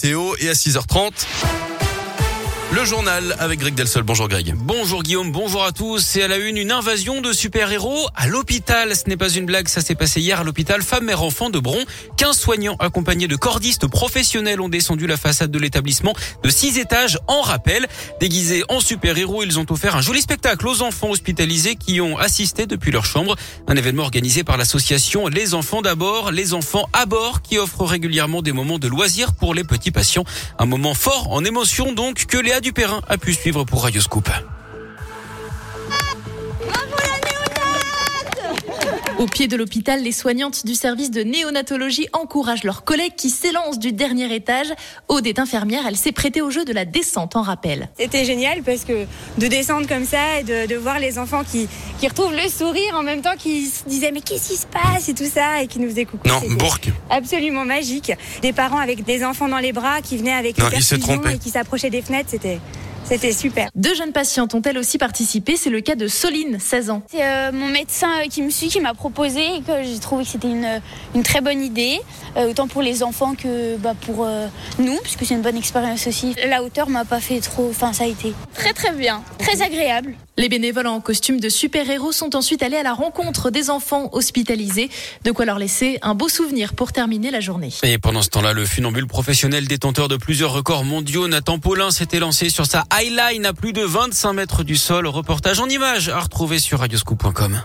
Théo et à 6h30. Le journal avec Greg Delsol. Bonjour Greg. Bonjour Guillaume, bonjour à tous. C'est à la une, une invasion de super-héros à l'hôpital. Ce n'est pas une blague, ça s'est passé hier à l'hôpital Femme, Mère, Enfant de Bron. 15 soignants accompagnés de cordistes professionnels ont descendu la façade de l'établissement de 6 étages en rappel. Déguisés en super-héros, ils ont offert un joli spectacle aux enfants hospitalisés qui ont assisté depuis leur chambre. Un événement organisé par l'association Les Enfants d'abord, Les Enfants à bord qui offre régulièrement des moments de loisirs pour les petits patients. Un moment fort en émotion donc que les du Perrin a pu suivre pour Radio Au pied de l'hôpital, les soignantes du service de néonatologie encouragent leurs collègues qui s'élancent du dernier étage. Aude est infirmière, elle s'est prêtée au jeu de la descente en rappel. C'était génial parce que de descendre comme ça et de, voir les enfants qui, qui retrouvent le sourire en même temps qui se disaient mais qu'est-ce qui se passe et tout ça et qui nous faisaient coucou. Non, Bourg. Absolument magique. Des parents avec des enfants dans les bras qui venaient avec non, les et qui s'approchaient des fenêtres, c'était c'était super. Deux jeunes patientes ont elles aussi participé. C'est le cas de Soline, 16 ans. C'est euh, mon médecin euh, qui me suit qui m'a proposé et que j'ai trouvé que c'était une, une, très bonne idée, euh, autant pour les enfants que bah, pour nous, puisque c'est une bonne expérience aussi. La hauteur m'a pas fait trop. Enfin, ça a été très très bien, très agréable. Les bénévoles en costume de super-héros sont ensuite allés à la rencontre des enfants hospitalisés. De quoi leur laisser un beau souvenir pour terminer la journée. Et pendant ce temps-là, le funambule professionnel détenteur de plusieurs records mondiaux, Nathan Paulin, s'était lancé sur sa highline à plus de 25 mètres du sol. Reportage en images à retrouver sur radioscoop.com.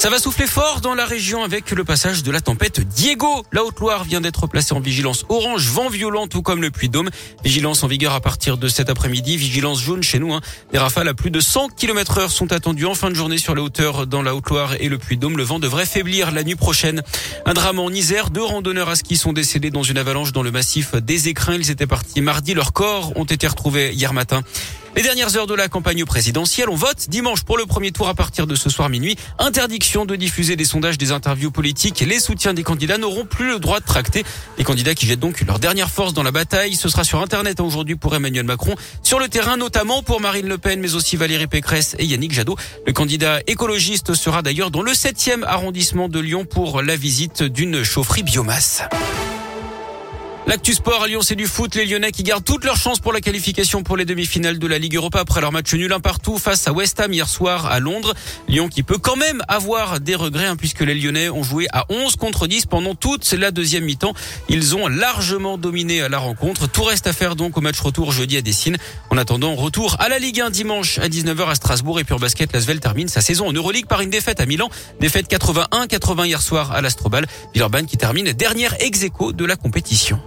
Ça va souffler fort dans la région avec le passage de la tempête Diego. La Haute-Loire vient d'être placée en vigilance orange, vent violent, tout comme le Puy-de-Dôme. Vigilance en vigueur à partir de cet après-midi. Vigilance jaune chez nous. Hein. Des rafales à plus de 100 km heure sont attendues en fin de journée sur les hauteurs dans la Haute-Loire et le Puy-de-Dôme. Le vent devrait faiblir la nuit prochaine. Un drame en Isère. Deux randonneurs à ski sont décédés dans une avalanche dans le massif des Écrins. Ils étaient partis mardi. Leurs corps ont été retrouvés hier matin. Les dernières heures de la campagne présidentielle, on vote dimanche pour le premier tour à partir de ce soir minuit. Interdiction de diffuser des sondages, des interviews politiques. Les soutiens des candidats n'auront plus le droit de tracter. Les candidats qui jettent donc leur dernière force dans la bataille. Ce sera sur Internet aujourd'hui pour Emmanuel Macron. Sur le terrain, notamment pour Marine Le Pen, mais aussi Valérie Pécresse et Yannick Jadot. Le candidat écologiste sera d'ailleurs dans le 7e arrondissement de Lyon pour la visite d'une chaufferie biomasse. L'actu sport à Lyon, c'est du foot. Les Lyonnais qui gardent toutes leurs chances pour la qualification pour les demi-finales de la Ligue Europa après leur match nul un partout face à West Ham hier soir à Londres. Lyon qui peut quand même avoir des regrets hein, puisque les Lyonnais ont joué à 11 contre 10 pendant toute la deuxième mi-temps. Ils ont largement dominé la rencontre. Tout reste à faire donc au match retour jeudi à Dessine. En attendant, retour à la Ligue 1 dimanche à 19h à Strasbourg et puis en basket, Lasvel termine sa saison en Euroleague par une défaite à Milan. Défaite 81-80 hier soir à l'Astrobal. Villeurbanne qui termine dernière ex de la compétition.